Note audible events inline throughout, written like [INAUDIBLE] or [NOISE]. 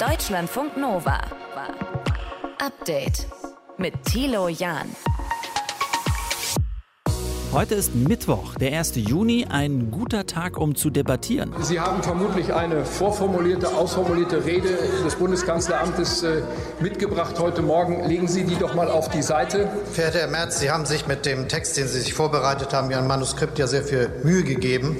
Deutschlandfunk Nova. Update mit Thilo Jahn. Heute ist Mittwoch, der 1. Juni, ein guter Tag, um zu debattieren. Sie haben vermutlich eine vorformulierte, ausformulierte Rede des Bundeskanzleramtes äh, mitgebracht heute Morgen. Legen Sie die doch mal auf die Seite. Verehrter Herr Merz, Sie haben sich mit dem Text, den Sie sich vorbereitet haben, Ihrem Manuskript ja sehr viel Mühe gegeben.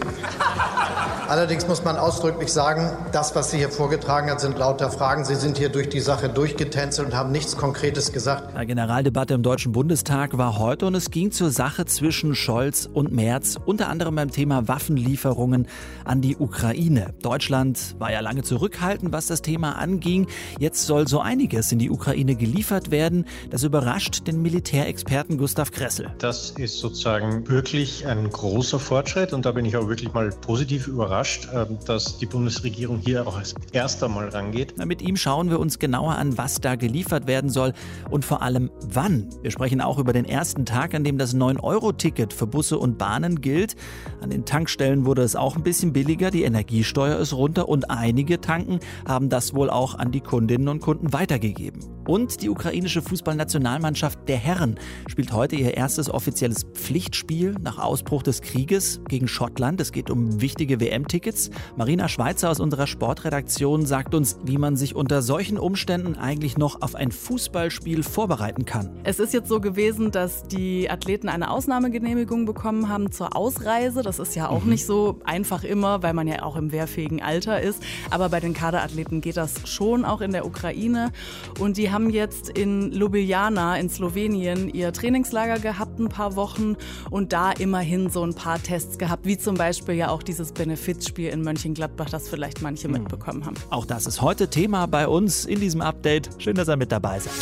Allerdings muss man ausdrücklich sagen, das, was Sie hier vorgetragen haben, sind lauter Fragen. Sie sind hier durch die Sache durchgetänzelt und haben nichts Konkretes gesagt. Die Generaldebatte im Deutschen Bundestag war heute und es ging zur Sache zwischen Scholz und Merz, unter anderem beim Thema Waffenlieferungen an die Ukraine. Deutschland war ja lange zurückhaltend, was das Thema anging. Jetzt soll so einiges in die Ukraine geliefert werden. Das überrascht den Militärexperten Gustav Kressel. Das ist sozusagen wirklich ein großer Fortschritt und da bin ich auch wirklich mal positiv überrascht, ähm, dass die Bundesregierung hier auch als erster Mal rangeht. Mit ihm schauen wir uns genauer an, was da geliefert werden soll und vor allem wann. Wir sprechen auch über den ersten Tag, an dem das 9-Euro-Ticket Ticket für Busse und Bahnen gilt. An den Tankstellen wurde es auch ein bisschen billiger, die Energiesteuer ist runter und einige Tanken haben das wohl auch an die Kundinnen und Kunden weitergegeben. Und die ukrainische Fußballnationalmannschaft der Herren spielt heute ihr erstes offizielles Pflichtspiel nach Ausbruch des Krieges gegen Schottland. Es geht um wichtige WM-Tickets. Marina Schweizer aus unserer Sportredaktion sagt uns, wie man sich unter solchen Umständen eigentlich noch auf ein Fußballspiel vorbereiten kann. Es ist jetzt so gewesen, dass die Athleten eine Ausnahmegenehmigung Genehmigung bekommen haben zur Ausreise. Das ist ja auch mhm. nicht so einfach immer, weil man ja auch im wehrfähigen Alter ist. Aber bei den Kaderathleten geht das schon auch in der Ukraine. Und die haben jetzt in Ljubljana in Slowenien ihr Trainingslager gehabt, ein paar Wochen. Und da immerhin so ein paar Tests gehabt, wie zum Beispiel ja auch dieses Benefizspiel in Mönchengladbach, das vielleicht manche mhm. mitbekommen haben. Auch das ist heute Thema bei uns in diesem Update. Schön, dass ihr mit dabei seid.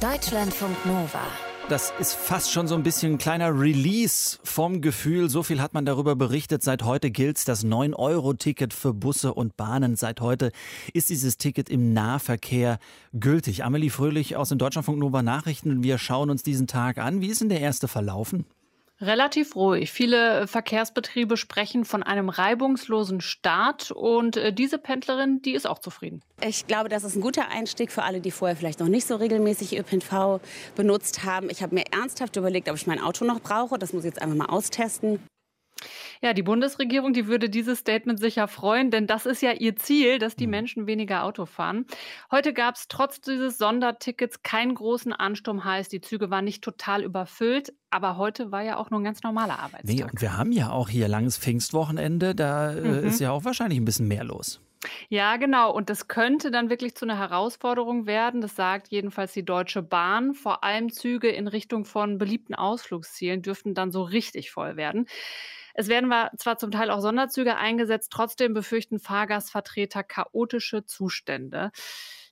Deutschlandfunk Nova. Das ist fast schon so ein bisschen ein kleiner Release vom Gefühl. So viel hat man darüber berichtet. Seit heute gilt das 9-Euro-Ticket für Busse und Bahnen. Seit heute ist dieses Ticket im Nahverkehr gültig. Amelie Fröhlich aus den Deutschlandfunk Nova Nachrichten. Wir schauen uns diesen Tag an. Wie ist denn der erste verlaufen? Relativ ruhig. Viele Verkehrsbetriebe sprechen von einem reibungslosen Start und äh, diese Pendlerin, die ist auch zufrieden. Ich glaube, das ist ein guter Einstieg für alle, die vorher vielleicht noch nicht so regelmäßig ÖPNV benutzt haben. Ich habe mir ernsthaft überlegt, ob ich mein Auto noch brauche. Das muss ich jetzt einfach mal austesten. Ja, die Bundesregierung, die würde dieses Statement sicher freuen, denn das ist ja ihr Ziel, dass die mhm. Menschen weniger Auto fahren. Heute gab es trotz dieses Sondertickets keinen großen Ansturm, heißt, die Züge waren nicht total überfüllt, aber heute war ja auch nur ein ganz normaler Arbeitstag. Nee, und wir haben ja auch hier langes Pfingstwochenende, da äh, mhm. ist ja auch wahrscheinlich ein bisschen mehr los. Ja, genau. Und das könnte dann wirklich zu einer Herausforderung werden. Das sagt jedenfalls die Deutsche Bahn. Vor allem Züge in Richtung von beliebten Ausflugszielen dürften dann so richtig voll werden. Es werden zwar zum Teil auch Sonderzüge eingesetzt, trotzdem befürchten Fahrgastvertreter chaotische Zustände.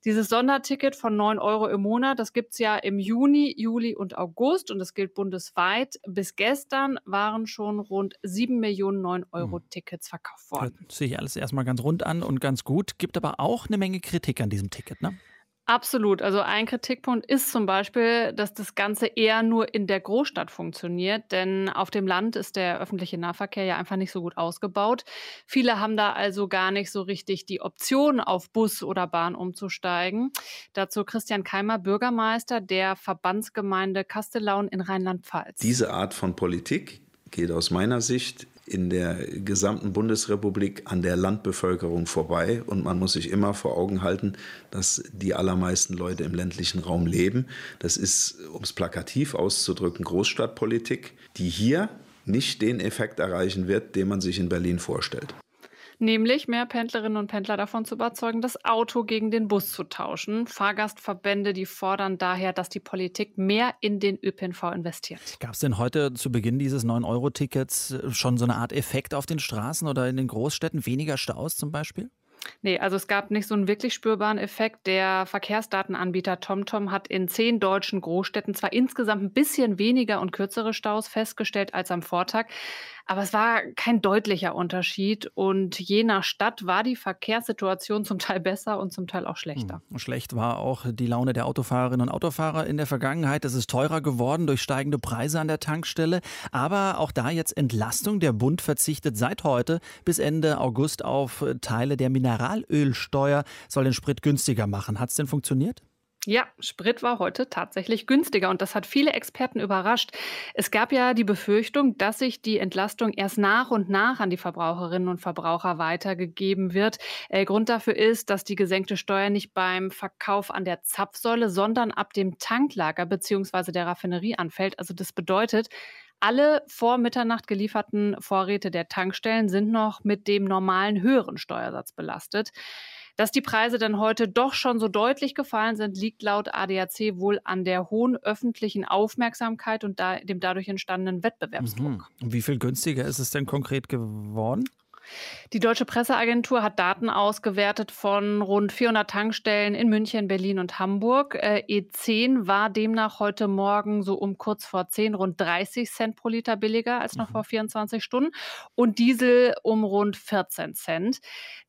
Dieses Sonderticket von 9 Euro im Monat, das gibt es ja im Juni, Juli und August und das gilt bundesweit. Bis gestern waren schon rund 7 Millionen 9 Euro hm. Tickets verkauft worden. Das sehe ich alles erstmal ganz rund an und ganz gut. Gibt aber auch eine Menge Kritik an diesem Ticket, ne? Absolut. Also ein Kritikpunkt ist zum Beispiel, dass das Ganze eher nur in der Großstadt funktioniert, denn auf dem Land ist der öffentliche Nahverkehr ja einfach nicht so gut ausgebaut. Viele haben da also gar nicht so richtig die Option, auf Bus oder Bahn umzusteigen. Dazu Christian Keimer, Bürgermeister der Verbandsgemeinde Kastellaun in Rheinland-Pfalz. Diese Art von Politik geht aus meiner Sicht in der gesamten Bundesrepublik an der Landbevölkerung vorbei. Und man muss sich immer vor Augen halten, dass die allermeisten Leute im ländlichen Raum leben. Das ist, um es plakativ auszudrücken, Großstadtpolitik, die hier nicht den Effekt erreichen wird, den man sich in Berlin vorstellt nämlich mehr Pendlerinnen und Pendler davon zu überzeugen, das Auto gegen den Bus zu tauschen. Fahrgastverbände, die fordern daher, dass die Politik mehr in den ÖPNV investiert. Gab es denn heute zu Beginn dieses 9-Euro-Tickets äh, schon so eine Art Effekt auf den Straßen oder in den Großstädten? Weniger Staus zum Beispiel? Nee, also es gab nicht so einen wirklich spürbaren Effekt. Der Verkehrsdatenanbieter TomTom hat in zehn deutschen Großstädten zwar insgesamt ein bisschen weniger und kürzere Staus festgestellt als am Vortag, Aber es war kein deutlicher Unterschied und je nach Stadt war die Verkehrssituation zum Teil besser und zum Teil auch schlechter. Hm. Schlecht war auch die Laune der Autofahrerinnen und Autofahrer in der Vergangenheit. Es ist teurer geworden durch steigende Preise an der Tankstelle. Aber auch da jetzt Entlastung. Der Bund verzichtet seit heute bis Ende August auf Teile der Mineralölsteuer, soll den Sprit günstiger machen. Hat es denn funktioniert? Ja, Sprit war heute tatsächlich günstiger und das hat viele Experten überrascht. Es gab ja die Befürchtung, dass sich die Entlastung erst nach und nach an die Verbraucherinnen und Verbraucher weitergegeben wird. Äh, Grund dafür ist, dass die gesenkte Steuer nicht beim Verkauf an der Zapfsäule, sondern ab dem Tanklager bzw. der Raffinerie anfällt. Also das bedeutet, alle vor Mitternacht gelieferten Vorräte der Tankstellen sind noch mit dem normalen höheren Steuersatz belastet. Dass die Preise dann heute doch schon so deutlich gefallen sind, liegt laut ADAC wohl an der hohen öffentlichen Aufmerksamkeit und da, dem dadurch entstandenen Wettbewerbsdruck. Mhm. Wie viel günstiger ist es denn konkret geworden? Die Deutsche Presseagentur hat Daten ausgewertet von rund 400 Tankstellen in München, Berlin und Hamburg. Äh, E10 war demnach heute Morgen so um kurz vor 10 rund 30 Cent pro Liter billiger als noch mhm. vor 24 Stunden und Diesel um rund 14 Cent.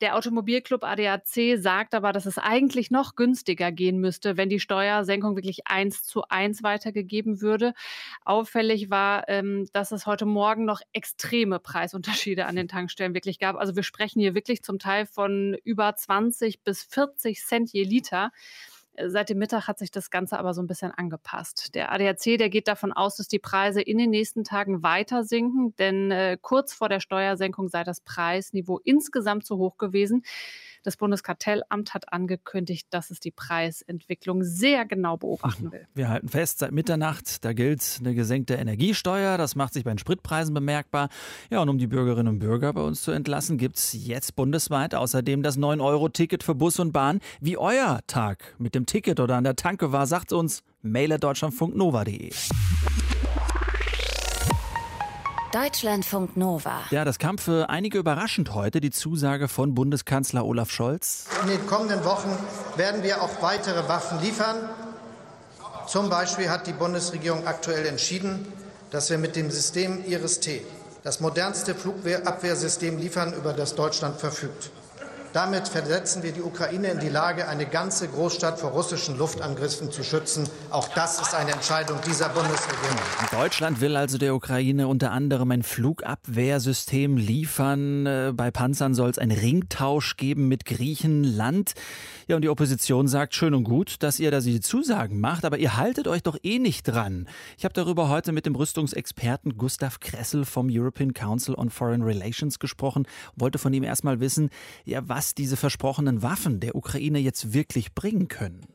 Der Automobilclub ADAC sagt aber, dass es eigentlich noch günstiger gehen müsste, wenn die Steuersenkung wirklich eins zu eins weitergegeben würde. Auffällig war, ähm, dass es heute Morgen noch extreme Preisunterschiede an den Tankstellen wirklich wirklich gab. Also wir sprechen hier wirklich zum Teil von über 20 bis 40 Cent je Liter. Äh, seit dem Mittag hat sich das Ganze aber so ein bisschen angepasst. Der ADAC, der geht davon aus, dass die Preise in den nächsten Tagen weiter sinken, denn äh, kurz vor der Steuersenkung sei das Preisniveau insgesamt zu hoch gewesen. Das Bundeskartellamt hat angekündigt, dass es die Preisentwicklung sehr genau beobachten will. Wir halten fest, seit Mitternacht, da gilt eine gesenkte Energiesteuer. Das macht sich bei den Spritpreisen bemerkbar. Ja, und um die Bürgerinnen und Bürger bei uns zu entlassen, gibt es jetzt bundesweit außerdem das 9-Euro-Ticket für Bus und Bahn. Wie euer Tag mit dem Ticket oder an der Tanke war, sagt uns mail.deutschlandfunknova.de. Deutschlandfunk Nova. Ja, das kam für einige überraschend heute, die Zusage von Bundeskanzler Olaf Scholz. In den kommenden Wochen werden wir auch weitere Waffen liefern. Zum Beispiel hat die Bundesregierung aktuell entschieden, dass wir mit dem System Iris-T das modernste Flugabwehrsystem liefern, über das Deutschland verfügt. Damit versetzen wir die Ukraine in die Lage, eine ganze Großstadt vor russischen Luftangriffen zu schützen. Auch das ist eine Entscheidung dieser Bundesregierung. Deutschland will also der Ukraine unter anderem ein Flugabwehrsystem liefern. Äh, bei Panzern soll es einen Ringtausch geben mit Griechenland. Ja, und die Opposition sagt schön und gut, dass ihr da die Zusagen macht, aber ihr haltet euch doch eh nicht dran. Ich habe darüber heute mit dem Rüstungsexperten Gustav Kressel vom European Council on Foreign Relations gesprochen, wollte von ihm erstmal wissen, ja, was was diese versprochenen Waffen der Ukraine jetzt wirklich bringen können.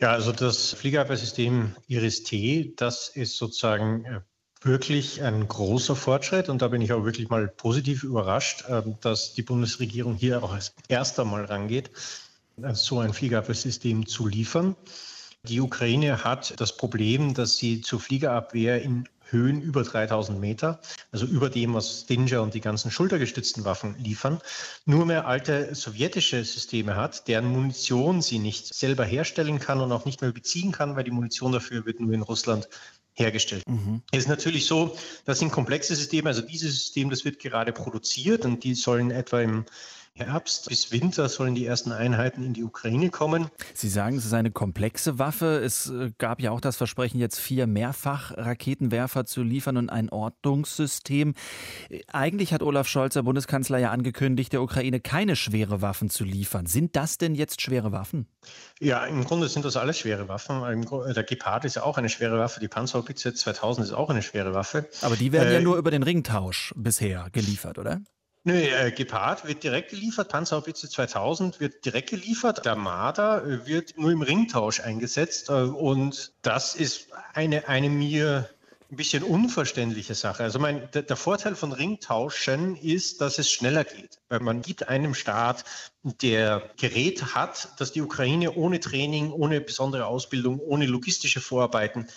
Ja, also das Fliegerabwehrsystem Iris-T, das ist sozusagen äh, wirklich ein großer Fortschritt und da bin ich auch wirklich mal positiv überrascht, ähm, dass die Bundesregierung hier auch als erster Mal rangeht, äh, so ein Fliegerabwehrsystem zu liefern. Die Ukraine hat das Problem, dass sie zur Fliegerabwehr in Höhen über 3000 Meter, also über dem, was Stinger und die ganzen schultergestützten Waffen liefern, nur mehr alte sowjetische Systeme hat, deren Munition sie nicht selber herstellen kann und auch nicht mehr beziehen kann, weil die Munition dafür wird nur in Russland hergestellt. Mhm. Es ist natürlich so, das sind komplexe Systeme, also dieses System, das wird gerade produziert und die sollen etwa im Herbst bis Winter sollen die ersten Einheiten in die Ukraine kommen. Sie sagen, es ist eine komplexe Waffe. Es äh, gab ja auch das Versprechen, jetzt vier Mehrfach-Raketenwerfer zu liefern und ein Ortungssystem. Eigentlich hat Olaf Scholz, der Bundeskanzler, ja angekündigt, der Ukraine keine schwere Waffen zu liefern. Sind das denn jetzt schwere Waffen? Ja, im Grunde sind das alles schwere Waffen. Der Gepard ist ja auch eine schwere Waffe. Die Panzerhaubitze 2000 ist auch eine schwere Waffe. Aber die werden äh, ja nur über den Ringtausch bisher geliefert, oder? Nö, äh, Gepard wird direkt geliefert, Panzerhaubitze 2000 wird direkt geliefert, der Marder äh, wird nur im Ringtausch eingesetzt äh, und das ist eine, eine mir ein bisschen unverständliche Sache. Also mein, der, der, Vorteil von Ringtauschen ist, dass es schneller geht. Weil man gibt einem Staat, der Gerät hat, das die Ukraine ohne Training, ohne besondere Ausbildung, ohne logistische Vorarbeiten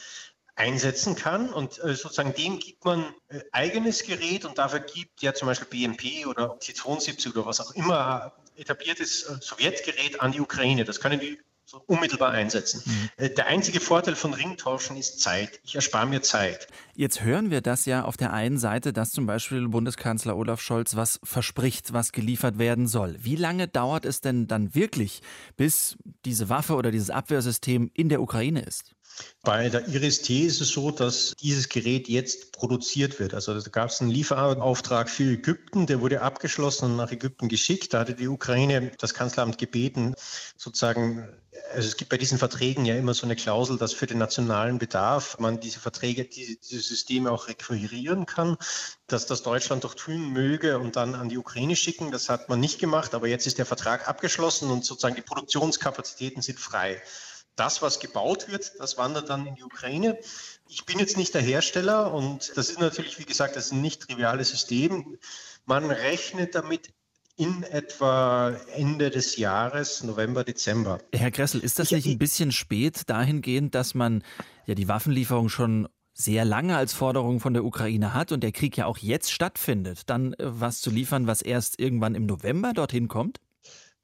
einsetzen kann. Und äh, sozusagen dem gibt man äh, eigenes Gerät und dafür gibt ja zum Beispiel BMP oder T-72 oder was auch immer etabliertes äh, Sowjetgerät an die Ukraine. Das können die unmittelbar einsetzen. Mhm. Äh, der einzige Vorteil von Ringtauschen ist Zeit. Ich erspare mir Zeit. Jetzt hören wir das ja auf der einen Seite, dass zum Beispiel Bundeskanzler Olaf Scholz was verspricht, was geliefert werden soll. Wie lange dauert es denn dann wirklich, bis diese Waffe oder dieses Abwehrsystem in der Ukraine ist? Bei der Iris-T ist es so, dass dieses Gerät jetzt produziert wird. Also da gab es einen Lieferauftrag für Ägypten, der wurde abgeschlossen und nach Ägypten geschickt. Da hatte die Ukraine das Kanzleramt gebeten, sozusagen, also es gibt bei diesen Verträgen ja immer so eine Klausel, dass für den nationalen Bedarf man diese Verträge, diese, diese Systeme auch requirieren kann, dass das Deutschland doch tun möge und dann an die Ukraine schicken. Das hat man nicht gemacht, aber jetzt ist der Vertrag abgeschlossen und sozusagen die Produktionskapazitäten sind frei das, was gebaut wird, das wandert dann in die Ukraine. Ich bin jetzt nicht der Hersteller und das ist natürlich, wie gesagt, das ist ein nicht triviales System. Man rechnet damit in etwa Ende des Jahres, November, Dezember. Herr Gressel, ist das nicht ein bisschen spät dahingehend, dass man ja die Waffenlieferung schon sehr lange als Forderung von der Ukraine hat und der Krieg ja auch jetzt stattfindet, dann äh, was zu liefern, was erst irgendwann im November dorthin kommt?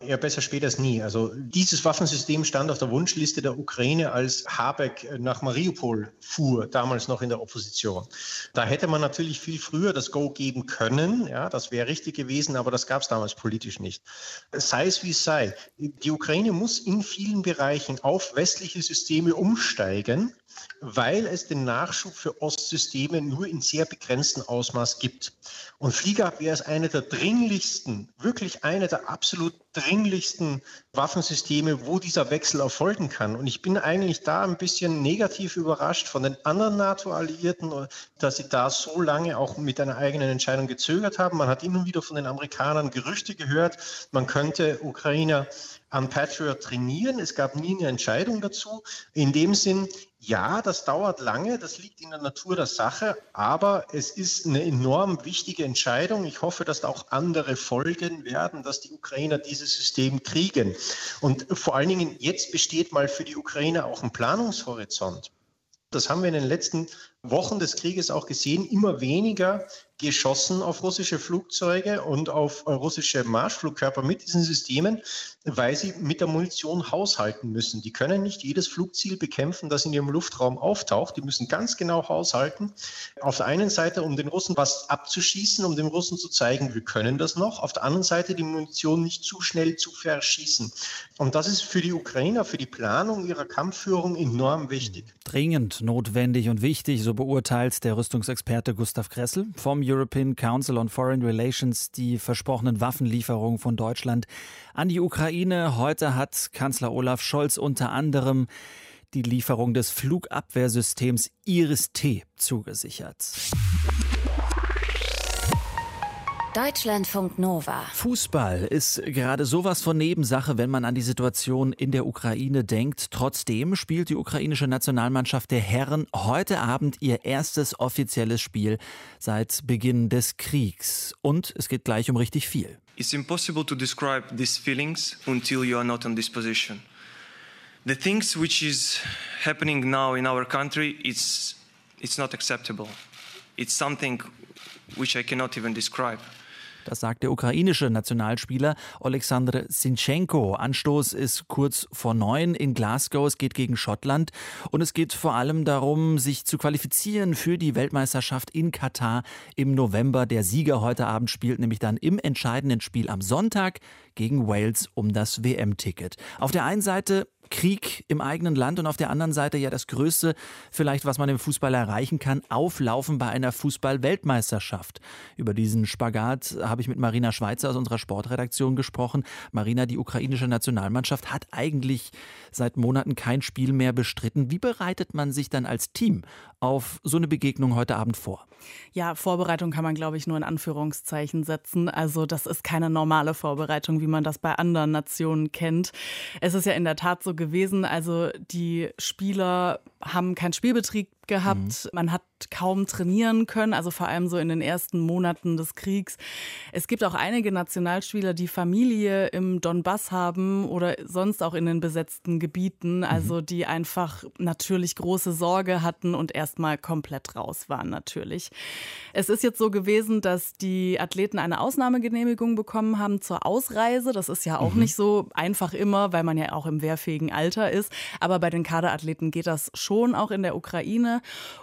Ja, besser spät als nie. Also dieses Waffensystem stand auf der Wunschliste der Ukraine, als Habeck nach Mariupol fuhr, damals noch in der Opposition. Da hätte man natürlich viel früher das Go geben können. Ja, das wäre richtig gewesen, aber das gab es damals politisch nicht. Sei es wie es sei. Die Ukraine muss in vielen Bereichen auf westliche Systeme umsteigen weil es den Nachschub für Ostsysteme nur in sehr begrenztem Ausmaß gibt. Und Fliegerabwehr ist eine der dringlichsten, wirklich eine der absolut dringlichsten Waffensysteme, wo dieser Wechsel erfolgen kann. Und ich bin eigentlich da ein bisschen negativ überrascht von den anderen NATO-Alliierten, dass sie da so lange auch mit einer eigenen Entscheidung gezögert haben. Man hat immer wieder von den Amerikanern Gerüchte gehört, man könnte Ukrainer an Patriot trainieren. Es gab nie eine Entscheidung dazu. In dem Sinn, ja, das dauert lange, das liegt in der Natur der Sache, aber es ist eine enorm wichtige Entscheidung. Ich hoffe, dass da auch andere folgen werden, dass die Ukrainer dieses System kriegen. Und vor allen Dingen, jetzt besteht mal für die Ukrainer auch ein Planungshorizont. Das haben wir in den letzten Wochen des Krieges auch gesehen, immer weniger geschossen auf russische Flugzeuge und auf russische Marschflugkörper mit diesen Systemen, weil sie mit der Munition haushalten müssen. Die können nicht jedes Flugziel bekämpfen, das in ihrem Luftraum auftaucht. Die müssen ganz genau haushalten. Auf der einen Seite, um den Russen was abzuschießen, um den Russen zu zeigen, wir können das noch. Auf der anderen Seite die Munition nicht zu schnell zu verschießen. Und das ist für die Ukrainer, für die Planung ihrer Kampfführung enorm wichtig. Dringend notwendig und wichtig, so beurteilt der Rüstungsexperte Gustav Kressel vom European Council on Foreign Relations die versprochenen Waffenlieferungen von Deutschland an die Ukraine. Heute hat Kanzler Olaf Scholz unter anderem die Lieferung des Flugabwehrsystems Iris-T zugesichert. Deutschlandfunk Nova. Fußball ist gerade sowas von Nebensache, wenn man an die Situation in der Ukraine denkt. Trotzdem spielt die ukrainische Nationalmannschaft der Herren heute Abend ihr erstes offizielles Spiel seit Beginn des Kriegs. Und es geht gleich um richtig viel. It's impossible to describe these feelings until you are not in this position. The things which is happening now in our country, it's, it's not acceptable. It's something which I cannot even describe. Das sagt der ukrainische Nationalspieler Alexander Sinchenko. Anstoß ist kurz vor neun in Glasgow. Es geht gegen Schottland und es geht vor allem darum, sich zu qualifizieren für die Weltmeisterschaft in Katar im November. Der Sieger heute Abend spielt nämlich dann im entscheidenden Spiel am Sonntag gegen Wales um das WM-Ticket. Auf der einen Seite Krieg im eigenen Land und auf der anderen Seite ja das Größte, vielleicht was man im Fußball erreichen kann, auflaufen bei einer Fußball-Weltmeisterschaft. Über diesen Spagat habe ich mit Marina Schweizer aus unserer Sportredaktion gesprochen. Marina, die ukrainische Nationalmannschaft hat eigentlich seit Monaten kein Spiel mehr bestritten. Wie bereitet man sich dann als Team auf so eine Begegnung heute Abend vor? Ja, Vorbereitung kann man, glaube ich, nur in Anführungszeichen setzen. Also das ist keine normale Vorbereitung, wie man das bei anderen Nationen kennt. Es ist ja in der Tat so gewesen, also die Spieler haben keinen Spielbetrieb gehabt. Mhm. Man hat kaum trainieren können, also vor allem so in den ersten Monaten des Kriegs. Es gibt auch einige Nationalspieler, die Familie im Donbass haben oder sonst auch in den besetzten Gebieten, mhm. also die einfach natürlich große Sorge hatten und erstmal komplett raus waren natürlich. Es ist jetzt so gewesen, dass die Athleten eine Ausnahmegenehmigung bekommen haben zur Ausreise. Das ist ja auch mhm. nicht so einfach immer, weil man ja auch im wehrfähigen Alter ist. Aber bei den Kaderathleten geht das schon auch in der Ukraine.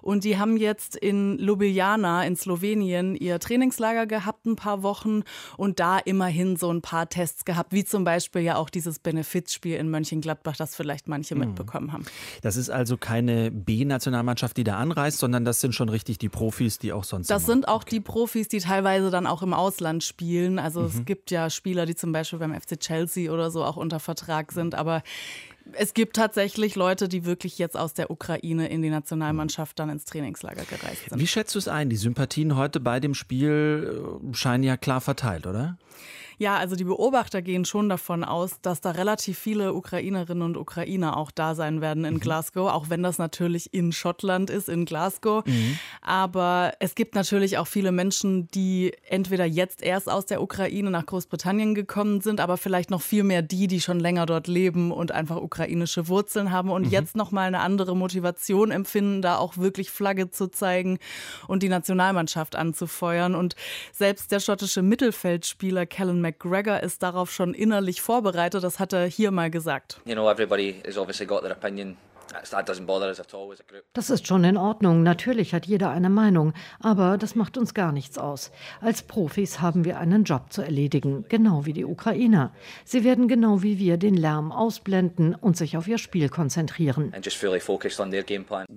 Und die haben jetzt in Ljubljana in Slowenien ihr Trainingslager gehabt, ein paar Wochen. Und da immerhin so ein paar Tests gehabt, wie zum Beispiel ja auch dieses Benefizspiel in Mönchengladbach, das vielleicht manche mhm. mitbekommen haben. Das ist also keine B-Nationalmannschaft, die da anreist, sondern das sind schon richtig die Profis, die auch sonst. Das sind auch okay. die Profis, die teilweise dann auch im Ausland spielen. Also mhm. es gibt ja Spieler, die zum Beispiel beim FC Chelsea oder so auch unter Vertrag sind, aber es gibt tatsächlich Leute, die wirklich jetzt aus der Ukraine in die Nationalmannschaft dann ins Trainingslager gereist sind. Wie schätzt du es ein? Die Sympathien heute bei dem Spiel äh, scheinen ja klar verteilt, oder? Ja, also die Beobachter gehen schon davon aus, dass da relativ viele Ukrainerinnen und Ukrainer auch da sein werden in mhm. Glasgow, auch wenn das natürlich in Schottland ist, in Glasgow. Mhm. Aber es gibt natürlich auch viele Menschen, die entweder jetzt erst aus der Ukraine nach Großbritannien gekommen sind, aber vielleicht noch viel mehr die, die schon länger dort leben und einfach ukrainische Wurzeln haben und mhm. jetzt noch mal eine andere Motivation empfinden, da auch wirklich Flagge zu zeigen und die Nationalmannschaft anzufeuern. Und selbst der schottische Mittelfeldspieler Callum McGregor ist darauf schon innerlich vorbereitet. Das hat er hier mal gesagt. You know, everybody has obviously got their opinion. Das ist schon in Ordnung. Natürlich hat jeder eine Meinung, aber das macht uns gar nichts aus. Als Profis haben wir einen Job zu erledigen, genau wie die Ukrainer. Sie werden genau wie wir den Lärm ausblenden und sich auf ihr Spiel konzentrieren.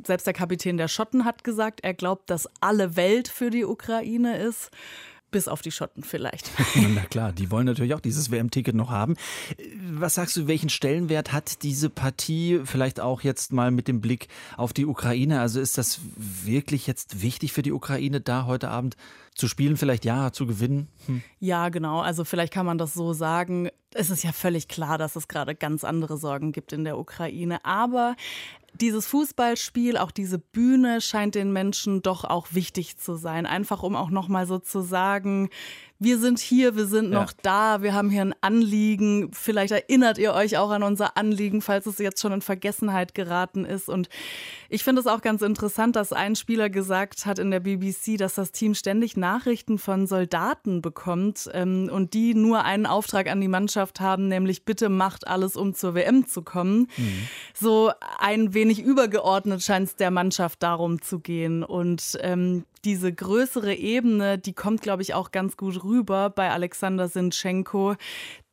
Selbst der Kapitän der Schotten hat gesagt, er glaubt, dass alle Welt für die Ukraine ist bis auf die Schotten vielleicht. [LAUGHS] Na klar, die wollen natürlich auch dieses WM-Ticket noch haben. Was sagst du, welchen Stellenwert hat diese Partie vielleicht auch jetzt mal mit dem Blick auf die Ukraine? Also ist das wirklich jetzt wichtig für die Ukraine, da heute Abend zu spielen, vielleicht ja, zu gewinnen? Hm. Ja, genau. Also vielleicht kann man das so sagen. Es ist ja völlig klar, dass es gerade ganz andere Sorgen gibt in der Ukraine. Aber dieses Fußballspiel, auch diese Bühne scheint den Menschen doch auch wichtig zu sein. Einfach um auch nochmal so zu sagen, wir sind hier, wir sind noch ja. da, wir haben hier ein Anliegen. Vielleicht erinnert ihr euch auch an unser Anliegen, falls es jetzt schon in Vergessenheit geraten ist. Und ich finde es auch ganz interessant, dass ein Spieler gesagt hat in der BBC, dass das Team ständig Nachrichten von Soldaten bekommt ähm, und die nur einen Auftrag an die Mannschaft haben, nämlich bitte macht alles, um zur WM zu kommen. Mhm. So ein wenig übergeordnet scheint es der Mannschaft darum zu gehen. Und ähm, diese größere Ebene, die kommt, glaube ich, auch ganz gut rüber bei Alexander Sinchenko,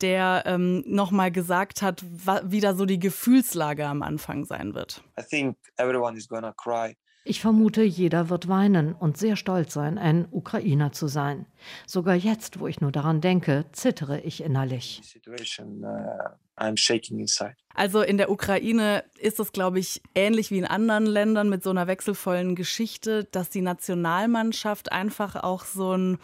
der ähm, nochmal gesagt hat, wie da so die Gefühlslage am Anfang sein wird. I think everyone is gonna cry. Ich vermute, jeder wird weinen und sehr stolz sein, ein Ukrainer zu sein. Sogar jetzt, wo ich nur daran denke, zittere ich innerlich. Uh, also in der Ukraine ist es, glaube ich, ähnlich wie in anderen Ländern mit so einer wechselvollen Geschichte, dass die Nationalmannschaft einfach auch so ein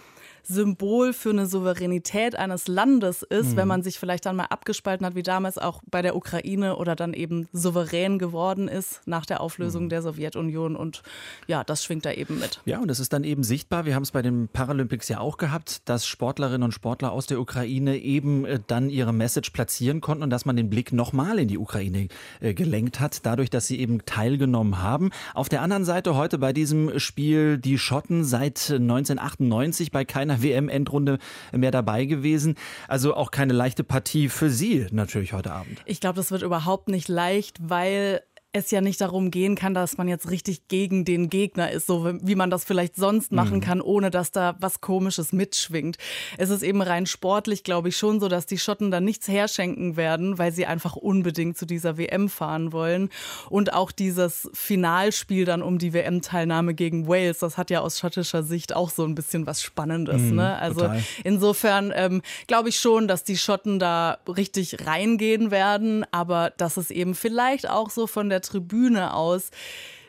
Symbol für eine Souveränität eines Landes ist, mhm. wenn man sich vielleicht dann mal abgespalten hat, wie damals auch bei der Ukraine oder dann eben souverän geworden ist nach der Auflösung mhm. der Sowjetunion. Und ja, das schwingt da eben mit. Ja, und das ist dann eben sichtbar. Wir haben es bei den Paralympics ja auch gehabt, dass Sportlerinnen und Sportler aus der Ukraine eben äh, dann ihre Message platzieren konnten und dass man den Blick nochmal in die Ukraine äh, gelenkt hat, dadurch, dass sie eben teilgenommen haben. Auf der anderen Seite heute bei diesem Spiel die Schotten seit 1998 bei keiner keiner WM-Endrunde mehr dabei gewesen. Also auch keine leichte Partie für Sie natürlich heute Abend. Ich glaube, das wird überhaupt nicht leicht, weil es ja nicht darum gehen kann, dass man jetzt richtig gegen den Gegner ist, so wie man das vielleicht sonst machen mhm. kann, ohne dass da was Komisches mitschwingt. Es ist eben rein sportlich, glaube ich, schon so, dass die Schotten da nichts herschenken werden, weil sie einfach unbedingt zu dieser WM fahren wollen. Und auch dieses Finalspiel dann um die WM-Teilnahme gegen Wales, das hat ja aus schottischer Sicht auch so ein bisschen was Spannendes. Mhm, ne? Also total. insofern ähm, glaube ich schon, dass die Schotten da richtig reingehen werden, aber dass es eben vielleicht auch so von der Tribüne aus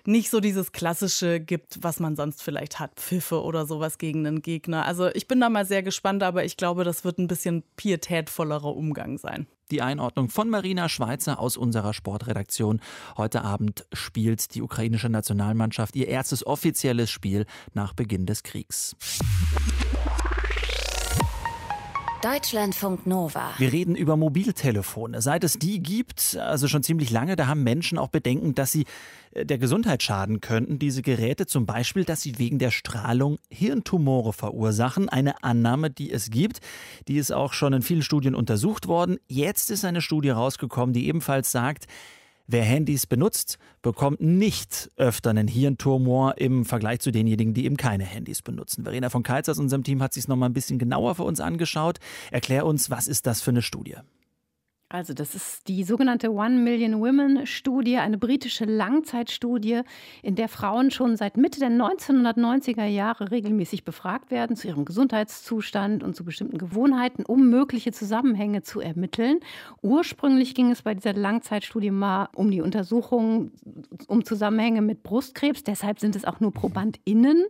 nicht so dieses Klassische gibt, was man sonst vielleicht hat, Pfiffe oder sowas gegen einen Gegner. Also ich bin da mal sehr gespannt, aber ich glaube, das wird ein bisschen pietätvollerer Umgang sein. Die Einordnung von Marina Schweizer aus unserer Sportredaktion. Heute Abend spielt die ukrainische Nationalmannschaft ihr erstes offizielles Spiel nach Beginn des Kriegs. Deutschlandfunk Nova. Wir reden über Mobiltelefone. Seit es die gibt, also schon ziemlich lange, da haben Menschen auch Bedenken, dass sie äh, der Gesundheit schaden könnten. Diese Geräte zum Beispiel, dass sie wegen der Strahlung Hirntumore verursachen. Eine Annahme, die es gibt. Die ist auch schon in vielen Studien untersucht worden. Jetzt ist eine Studie rausgekommen, die ebenfalls sagt, Wer Handys benutzt, bekommt nicht öfter einen Hirntumor im Vergleich zu denjenigen, die eben keine Handys benutzen. Verena von aus unserem Team hat sich es noch mal ein bisschen genauer für uns angeschaut. Erklär uns, was ist das für eine Studie? Also das ist die sogenannte One Million Women Studie, eine britische Langzeitstudie, in der Frauen schon seit Mitte der 1990er Jahre regelmäßig befragt werden zu ihrem Gesundheitszustand und zu bestimmten Gewohnheiten, um mögliche Zusammenhänge zu ermitteln. Ursprünglich ging es bei dieser Langzeitstudie mal um die Untersuchung um Zusammenhänge mit Brustkrebs, deshalb sind es auch nur ProbandInnen.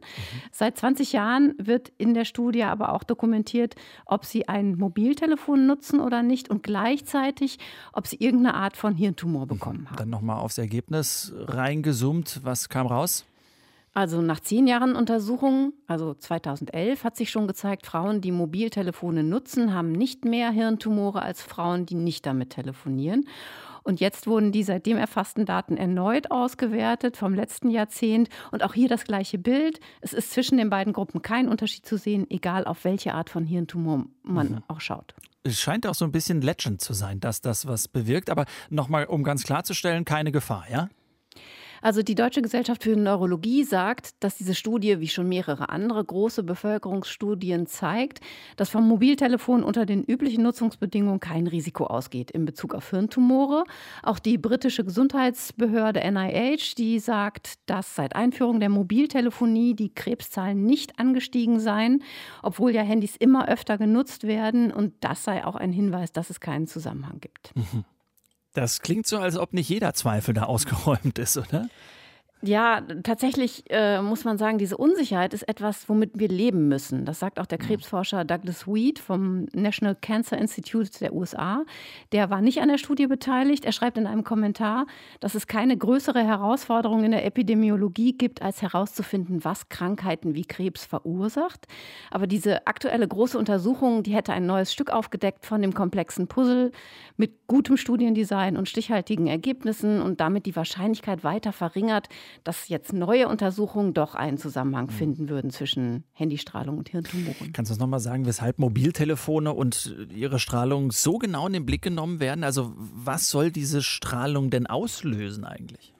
Seit 20 Jahren wird in der Studie aber auch dokumentiert, ob sie ein Mobiltelefon nutzen oder nicht und gleichzeitig gleichzeitig, ob sie irgendeine Art von Hirntumor mhm. bekommen haben. Dann nochmal aufs Ergebnis reingezoomt. Was kam raus? Also nach zehn Jahren Untersuchungen, also 2011, hat sich schon gezeigt, Frauen, die Mobiltelefone nutzen, haben nicht mehr Hirntumore als Frauen, die nicht damit telefonieren. Und jetzt wurden die seitdem erfassten Daten erneut ausgewertet vom letzten Jahrzehnt. Und auch hier das gleiche Bild. Es ist zwischen den beiden Gruppen kein Unterschied zu sehen, egal auf welche Art von Hirntumor man mhm. auch schaut es scheint auch so ein bisschen Legend zu sein, dass das was bewirkt. Aber nochmal, um ganz klarzustellen, keine Gefahr, ja? Also die Deutsche Gesellschaft für Neurologie sagt, dass diese Studie, wie schon mehrere andere große Bevölkerungsstudien zeigt, dass vom Mobiltelefon unter den üblichen Nutzungsbedingungen kein Risiko ausgeht in Bezug auf Hirntumore. Auch die britische Gesundheitsbehörde NIH, die sagt, dass seit Einführung der Mobiltelefonie die Krebszahlen nicht angestiegen seien, obwohl ja Handys immer öfter genutzt werden. Und das sei auch ein Hinweis, dass es keinen Zusammenhang gibt. Mhm. Das klingt so, als ob nicht jeder Zweifel da [LAUGHS] ausgeräumt ist, oder? Ja, tatsächlich äh, muss man sagen, diese Unsicherheit ist etwas, womit wir leben müssen. Das sagt auch der Krebsforscher Douglas Weed vom National Cancer Institute der USA. Der war nicht an der Studie beteiligt. Er schreibt in einem Kommentar, dass es keine größere Herausforderung in der Epidemiologie gibt, als herauszufinden, was Krankheiten wie Krebs verursacht. Aber diese aktuelle große Untersuchung, die hätte ein neues Stück aufgedeckt von dem komplexen Puzzle mit gutem Studiendesign und stichhaltigen Ergebnissen und damit die Wahrscheinlichkeit weiter verringert, dass jetzt neue Untersuchungen doch einen Zusammenhang mhm. finden würden zwischen Handystrahlung und Hirntumoren. Kannst du uns nochmal sagen, weshalb Mobiltelefone und ihre Strahlung so genau in den Blick genommen werden? Also was soll diese Strahlung denn auslösen eigentlich?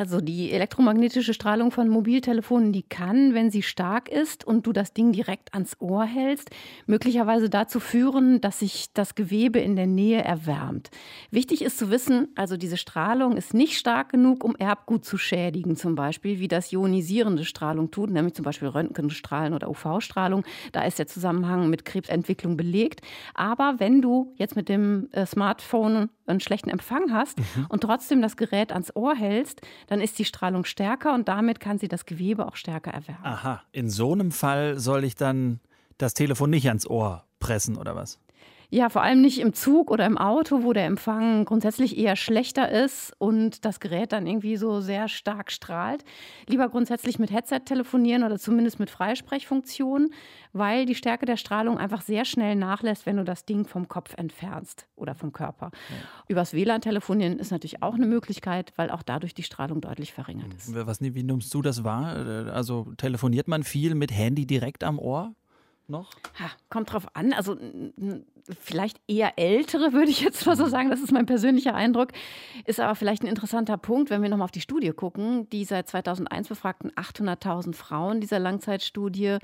Also die elektromagnetische Strahlung von Mobiltelefonen, die kann, wenn sie stark ist und du das Ding direkt ans Ohr hältst, möglicherweise dazu führen, dass sich das Gewebe in der Nähe erwärmt. Wichtig ist zu wissen, also diese Strahlung ist nicht stark genug, um Erbgut zu schädigen, zum Beispiel, wie das ionisierende Strahlung tut, nämlich zum Beispiel Röntgenstrahlen oder UV-Strahlung. Da ist der Zusammenhang mit Krebsentwicklung belegt. Aber wenn du jetzt mit dem äh, Smartphone einen schlechten Empfang hast mhm. und trotzdem das Gerät ans Ohr hältst, dann ist die Strahlung stärker und damit kann sie das Gewebe auch stärker erwärmen. Aha, in so einem Fall soll ich dann das Telefon nicht ans Ohr pressen oder was? Ja, vor allem nicht im Zug oder im Auto, wo der Empfang grundsätzlich eher schlechter ist und das Gerät dann irgendwie so sehr stark strahlt. Lieber grundsätzlich mit Headset telefonieren oder zumindest mit Freisprechfunktion, weil die Stärke der Strahlung einfach sehr schnell nachlässt, wenn du das Ding vom Kopf entfernst oder vom Körper. Ja. Übers WLAN telefonieren ist natürlich auch eine Möglichkeit, weil auch dadurch die Strahlung deutlich verringert ist. Was, wie nimmst du das wahr? Also telefoniert man viel mit Handy direkt am Ohr? Noch? Ha, kommt drauf an. Also vielleicht eher ältere, würde ich jetzt mal so sagen. Das ist mein persönlicher Eindruck. Ist aber vielleicht ein interessanter Punkt, wenn wir nochmal auf die Studie gucken. Die seit 2001 befragten 800.000 Frauen dieser Langzeitstudie,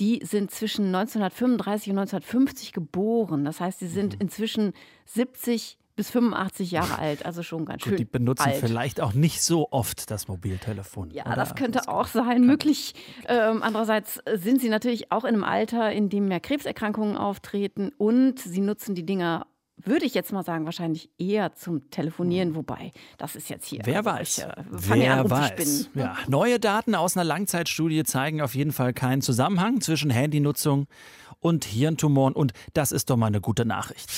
die sind zwischen 1935 und 1950 geboren. Das heißt, sie sind mhm. inzwischen 70 bis 85 Jahre alt, also schon ganz Gut, schön. Die benutzen alt. vielleicht auch nicht so oft das Mobiltelefon. Ja, oder? das könnte das auch sein. Möglich. Ähm, andererseits sind sie natürlich auch in einem Alter, in dem mehr Krebserkrankungen auftreten und sie nutzen die Dinger würde ich jetzt mal sagen, wahrscheinlich eher zum Telefonieren, wobei das ist jetzt hier. Wer also weiß? Ich, äh, Wer an, weiß? Ja. Neue Daten aus einer Langzeitstudie zeigen auf jeden Fall keinen Zusammenhang zwischen Handynutzung und Hirntumoren und das ist doch mal eine gute Nachricht.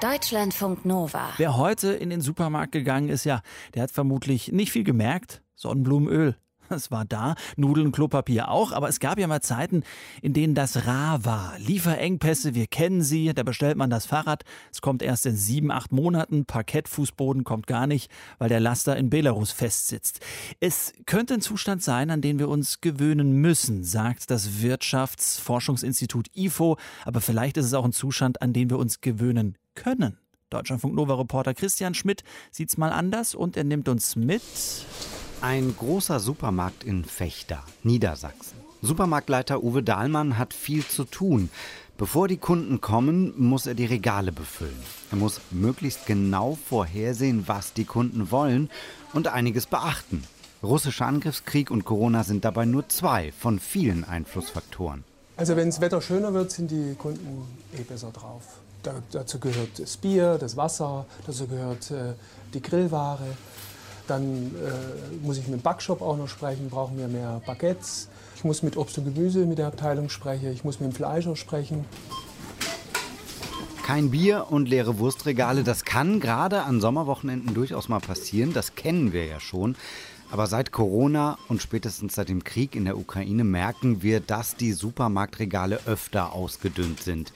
Deutschlandfunk Nova. Wer heute in den Supermarkt gegangen ist, ja, der hat vermutlich nicht viel gemerkt. Sonnenblumenöl, [LAUGHS] es war da, Nudeln, Klopapier auch, aber es gab ja mal Zeiten, in denen das rar war. Lieferengpässe, wir kennen sie, da bestellt man das Fahrrad, es kommt erst in sieben, acht Monaten, Parkettfußboden kommt gar nicht, weil der Laster in Belarus festsitzt. Es könnte ein Zustand sein, an den wir uns gewöhnen müssen, sagt das Wirtschaftsforschungsinstitut IFO, aber vielleicht ist es auch ein Zustand, an den wir uns gewöhnen können. Deutschlandfunk Nova Reporter Christian Schmidt sieht's mal anders und er nimmt uns mit ein großer Supermarkt in Fechter, Niedersachsen. Supermarktleiter Uwe Dahlmann hat viel zu tun. Bevor die Kunden kommen, muss er die Regale befüllen. Er muss möglichst genau vorhersehen, was die Kunden wollen und einiges beachten. Russischer Angriffskrieg und Corona sind dabei nur zwei von vielen Einflussfaktoren. Also wenn das Wetter schöner wird, sind die Kunden eh besser drauf. Da, dazu gehört das Bier, das Wasser, dazu gehört äh, die Grillware. Dann äh, muss ich mit dem Backshop auch noch sprechen, brauchen wir mehr Baguettes. Ich muss mit Obst und Gemüse mit der Abteilung sprechen, ich muss mit dem Fleischer sprechen. Kein Bier und leere Wurstregale, das kann gerade an Sommerwochenenden durchaus mal passieren, das kennen wir ja schon. Aber seit Corona und spätestens seit dem Krieg in der Ukraine merken wir, dass die Supermarktregale öfter ausgedünnt sind.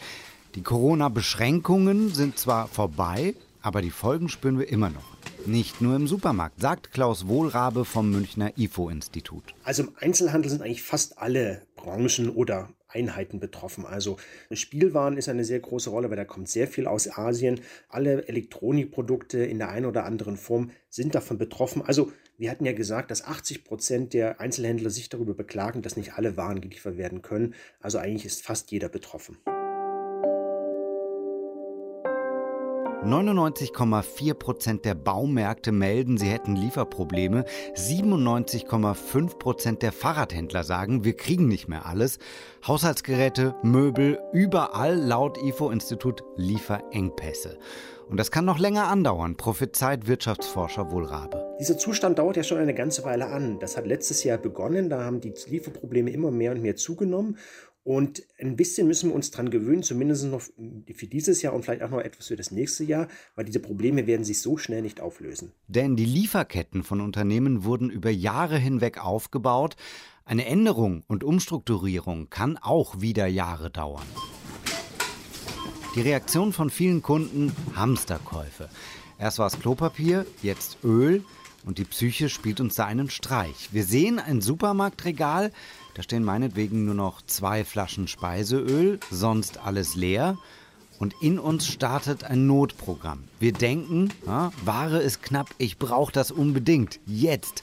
Die Corona-Beschränkungen sind zwar vorbei, aber die Folgen spüren wir immer noch. Nicht nur im Supermarkt, sagt Klaus Wohlrabe vom Münchner IFO-Institut. Also im Einzelhandel sind eigentlich fast alle Branchen oder Einheiten betroffen. Also Spielwaren ist eine sehr große Rolle, weil da kommt sehr viel aus Asien. Alle Elektronikprodukte in der einen oder anderen Form sind davon betroffen. Also wir hatten ja gesagt, dass 80 Prozent der Einzelhändler sich darüber beklagen, dass nicht alle Waren geliefert werden können. Also eigentlich ist fast jeder betroffen. 99,4 Prozent der Baumärkte melden, sie hätten Lieferprobleme. 97,5 Prozent der Fahrradhändler sagen, wir kriegen nicht mehr alles. Haushaltsgeräte, Möbel, überall laut IFO-Institut Lieferengpässe. Und das kann noch länger andauern, prophezeit Wirtschaftsforscher Wohlrabe. Dieser Zustand dauert ja schon eine ganze Weile an. Das hat letztes Jahr begonnen, da haben die Lieferprobleme immer mehr und mehr zugenommen. Und ein bisschen müssen wir uns daran gewöhnen, zumindest noch für dieses Jahr und vielleicht auch noch etwas für das nächste Jahr, weil diese Probleme werden sich so schnell nicht auflösen. Denn die Lieferketten von Unternehmen wurden über Jahre hinweg aufgebaut. Eine Änderung und Umstrukturierung kann auch wieder Jahre dauern. Die Reaktion von vielen Kunden Hamsterkäufe. Erst war es Klopapier, jetzt Öl und die Psyche spielt uns da einen Streich. Wir sehen ein Supermarktregal, da stehen meinetwegen nur noch zwei Flaschen Speiseöl, sonst alles leer. Und in uns startet ein Notprogramm. Wir denken, ja, Ware ist knapp, ich brauche das unbedingt, jetzt.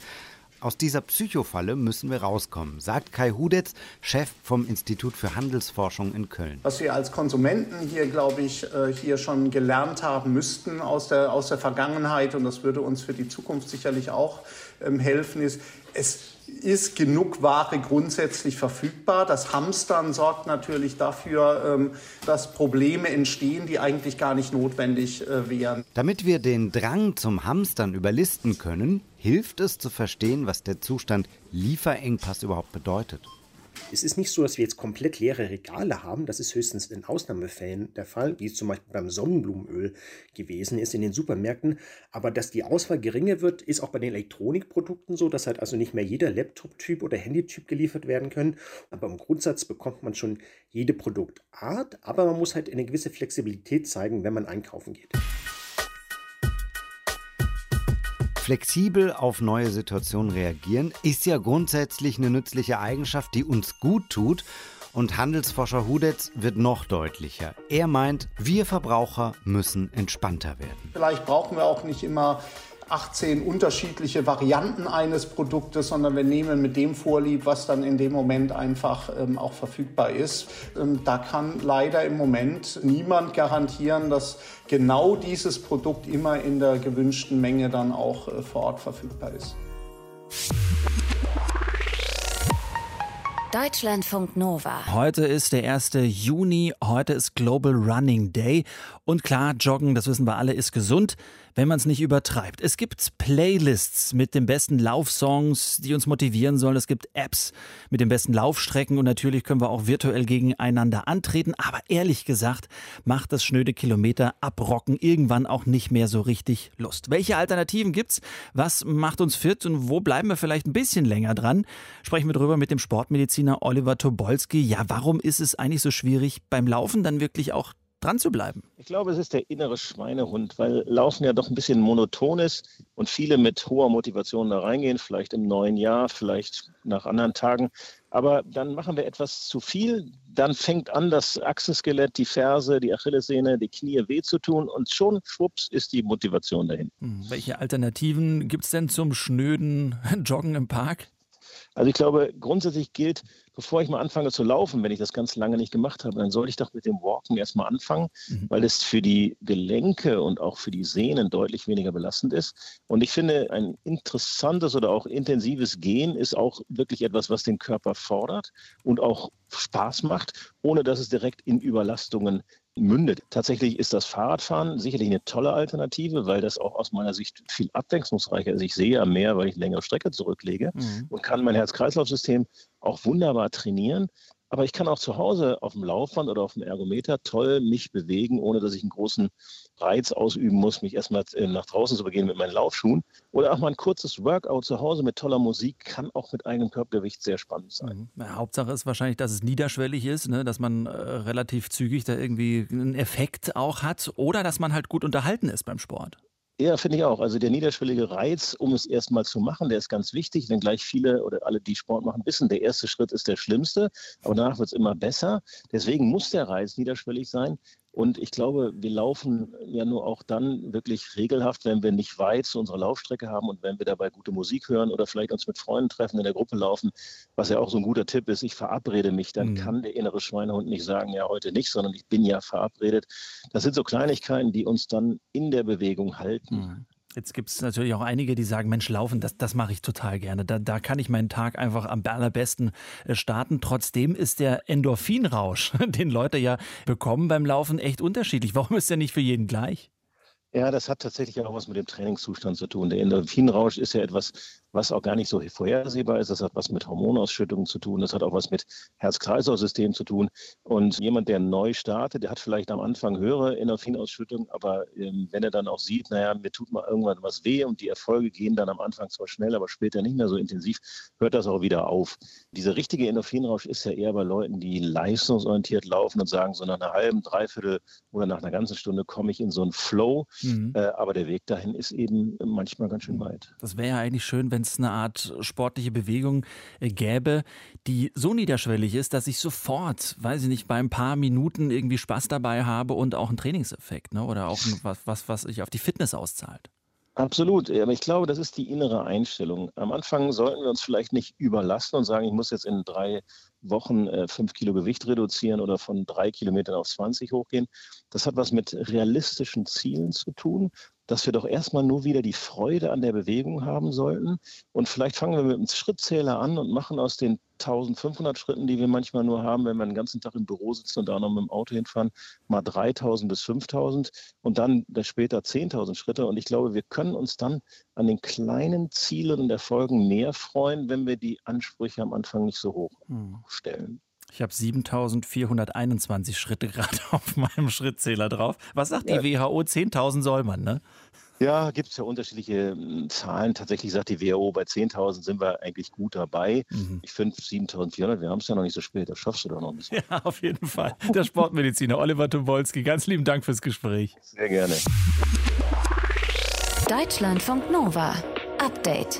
Aus dieser Psychofalle müssen wir rauskommen, sagt Kai Hudetz, Chef vom Institut für Handelsforschung in Köln. Was wir als Konsumenten hier, glaube ich, äh, hier schon gelernt haben müssten aus der, aus der Vergangenheit, und das würde uns für die Zukunft sicherlich auch ähm, helfen, ist, es ist genug Ware grundsätzlich verfügbar. Das Hamstern sorgt natürlich dafür, ähm, dass Probleme entstehen, die eigentlich gar nicht notwendig äh, wären. Damit wir den Drang zum Hamstern überlisten können, hilft es zu verstehen, was der Zustand Lieferengpass überhaupt bedeutet. Es ist nicht so, dass wir jetzt komplett leere Regale haben. Das ist höchstens in Ausnahmefällen der Fall, wie es zum Beispiel beim Sonnenblumenöl gewesen ist in den Supermärkten. Aber dass die Auswahl geringer wird, ist auch bei den Elektronikprodukten so, dass halt also nicht mehr jeder Laptop-Typ oder Handytyp geliefert werden können. Aber im Grundsatz bekommt man schon jede Produktart, aber man muss halt eine gewisse Flexibilität zeigen, wenn man einkaufen geht. Flexibel auf neue Situationen reagieren ist ja grundsätzlich eine nützliche Eigenschaft, die uns gut tut. Und Handelsforscher Hudetz wird noch deutlicher. Er meint, wir Verbraucher müssen entspannter werden. Vielleicht brauchen wir auch nicht immer 18 unterschiedliche Varianten eines Produktes, sondern wir nehmen mit dem Vorlieb, was dann in dem Moment einfach ähm, auch verfügbar ist. Ähm, da kann leider im Moment niemand garantieren, dass genau dieses Produkt immer in der gewünschten Menge dann auch äh, vor Ort verfügbar ist. Deutschlandfunk Nova. Heute ist der 1. Juni, heute ist Global Running Day. Und klar, Joggen, das wissen wir alle, ist gesund, wenn man es nicht übertreibt. Es gibt Playlists mit den besten Laufsongs, die uns motivieren sollen. Es gibt Apps mit den besten Laufstrecken und natürlich können wir auch virtuell gegeneinander antreten. Aber ehrlich gesagt, macht das schnöde Kilometer abrocken irgendwann auch nicht mehr so richtig Lust. Welche Alternativen gibt's? Was macht uns fit und wo bleiben wir vielleicht ein bisschen länger dran? Sprechen wir drüber mit dem Sportmediziner Oliver Tobolski. Ja, warum ist es eigentlich so schwierig, beim Laufen dann wirklich auch dran zu bleiben? Ich glaube, es ist der innere Schweinehund, weil Laufen ja doch ein bisschen monoton ist und viele mit hoher Motivation da reingehen, vielleicht im neuen Jahr, vielleicht nach anderen Tagen. Aber dann machen wir etwas zu viel, dann fängt an, das Achsenskelett, die Ferse, die Achillessehne, die Knie weh zu tun und schon, schwupps, ist die Motivation dahin. Hm, welche Alternativen gibt es denn zum schnöden [LAUGHS] Joggen im Park? Also ich glaube, grundsätzlich gilt, bevor ich mal anfange zu laufen, wenn ich das ganz lange nicht gemacht habe, dann sollte ich doch mit dem Walken erstmal anfangen, mhm. weil es für die Gelenke und auch für die Sehnen deutlich weniger belastend ist. Und ich finde, ein interessantes oder auch intensives Gehen ist auch wirklich etwas, was den Körper fordert und auch Spaß macht, ohne dass es direkt in Überlastungen mündet. Tatsächlich ist das Fahrradfahren sicherlich eine tolle Alternative, weil das auch aus meiner Sicht viel abwechslungsreicher ist. Ich sehe ja mehr, weil ich längere Strecke zurücklege mhm. und kann mein Herz-Kreislauf-System auch wunderbar trainieren. Aber ich kann auch zu Hause auf dem Laufband oder auf dem Ergometer toll mich bewegen, ohne dass ich einen großen Reiz ausüben muss, mich erstmal äh, nach draußen zu begehen mit meinen Laufschuhen. Oder auch mal ein kurzes Workout zu Hause mit toller Musik kann auch mit eigenem Körpergewicht sehr spannend sein. Mhm. Ja, Hauptsache ist wahrscheinlich, dass es niederschwellig ist, ne? dass man äh, relativ zügig da irgendwie einen Effekt auch hat oder dass man halt gut unterhalten ist beim Sport. Ja, finde ich auch. Also der niederschwellige Reiz, um es erstmal zu machen, der ist ganz wichtig, denn gleich viele oder alle, die Sport machen, wissen, der erste Schritt ist der schlimmste, aber danach wird es immer besser. Deswegen muss der Reiz niederschwellig sein. Und ich glaube, wir laufen ja nur auch dann wirklich regelhaft, wenn wir nicht weit zu unserer Laufstrecke haben und wenn wir dabei gute Musik hören oder vielleicht uns mit Freunden treffen, in der Gruppe laufen, was ja auch so ein guter Tipp ist. Ich verabrede mich, dann mhm. kann der innere Schweinehund nicht sagen, ja, heute nicht, sondern ich bin ja verabredet. Das sind so Kleinigkeiten, die uns dann in der Bewegung halten. Mhm. Jetzt gibt es natürlich auch einige, die sagen, Mensch, laufen, das, das mache ich total gerne. Da, da kann ich meinen Tag einfach am allerbesten äh, starten. Trotzdem ist der Endorphinrausch, [LAUGHS] den Leute ja bekommen beim Laufen, echt unterschiedlich. Warum ist der nicht für jeden gleich? Ja, das hat tatsächlich auch was mit dem Trainingszustand zu tun. Der Endorphinrausch ist ja etwas, was auch gar nicht so vorhersehbar ist. Das hat was mit Hormonausschüttungen zu tun. Das hat auch was mit Herz-Kreislauf-System zu tun. Und jemand, der neu startet, der hat vielleicht am Anfang höhere Endorphinausschüttung, aber ähm, wenn er dann auch sieht, naja, mir tut mal irgendwann was weh und die Erfolge gehen dann am Anfang zwar schnell, aber später nicht mehr so intensiv, hört das auch wieder auf. Dieser richtige Endorphinrausch ist ja eher bei Leuten, die leistungsorientiert laufen und sagen, so nach einer halben, dreiviertel oder nach einer ganzen Stunde komme ich in so einen Flow Mhm. Äh, aber der Weg dahin ist eben manchmal ganz schön weit. Das wäre ja eigentlich schön, wenn es eine Art sportliche Bewegung äh, gäbe, die so niederschwellig ist, dass ich sofort, weiß ich nicht, bei ein paar Minuten irgendwie Spaß dabei habe und auch einen Trainingseffekt ne? oder auch was, was, was sich auf die Fitness auszahlt. Absolut, aber ich glaube, das ist die innere Einstellung. Am Anfang sollten wir uns vielleicht nicht überlassen und sagen, ich muss jetzt in drei Wochen äh, fünf Kilo Gewicht reduzieren oder von drei Kilometern auf 20 hochgehen. Das hat was mit realistischen Zielen zu tun dass wir doch erstmal nur wieder die Freude an der Bewegung haben sollten. Und vielleicht fangen wir mit einem Schrittzähler an und machen aus den 1500 Schritten, die wir manchmal nur haben, wenn wir den ganzen Tag im Büro sitzen und da noch mit dem Auto hinfahren, mal 3000 bis 5000 und dann später 10.000 Schritte. Und ich glaube, wir können uns dann an den kleinen Zielen und Erfolgen mehr freuen, wenn wir die Ansprüche am Anfang nicht so hoch hm. stellen. Ich habe 7421 Schritte [LAUGHS] gerade auf meinem Schrittzähler drauf. Was sagt ja. die WHO? 10.000 soll man, ne? Ja, gibt es ja unterschiedliche hm, Zahlen. Tatsächlich sagt die WHO, bei 10.000 sind wir eigentlich gut dabei. Mhm. Ich finde 7.400, wir haben es ja noch nicht so spät, das schaffst du doch noch ein bisschen. [LAUGHS] Ja, auf jeden Fall. Der Sportmediziner Oliver Tubolski, ganz lieben Dank fürs Gespräch. Sehr gerne. Deutschlandfunk Nova. Update.